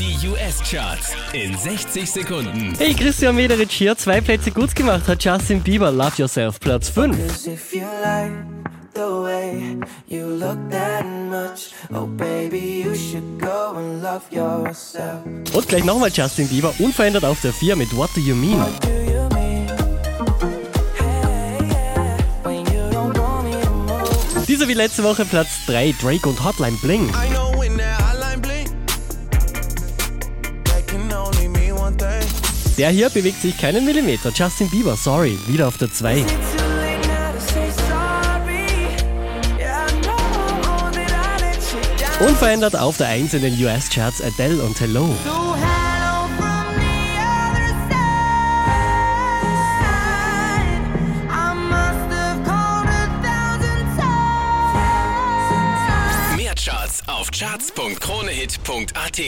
Die US-Charts in 60 Sekunden. Hey, Christian Mederich hier. Zwei Plätze gut gemacht hat Justin Bieber. Love Yourself, Platz 5. Cause if you like the way you look that much, oh baby, you should go and love yourself. Und gleich nochmal Justin Bieber. Unverändert auf der 4 mit What Do You Mean. Dieser wie letzte Woche Platz 3 Drake und Hotline Bling. Der hier bewegt sich keinen Millimeter. Justin Bieber, sorry, wieder auf der 2. Is it too late now to say sorry? Yeah, I know that I let you down. Unverändert auf der 1 in den US-Charts Adele und Hello. Mehr Charts auf charts.kronehit.at.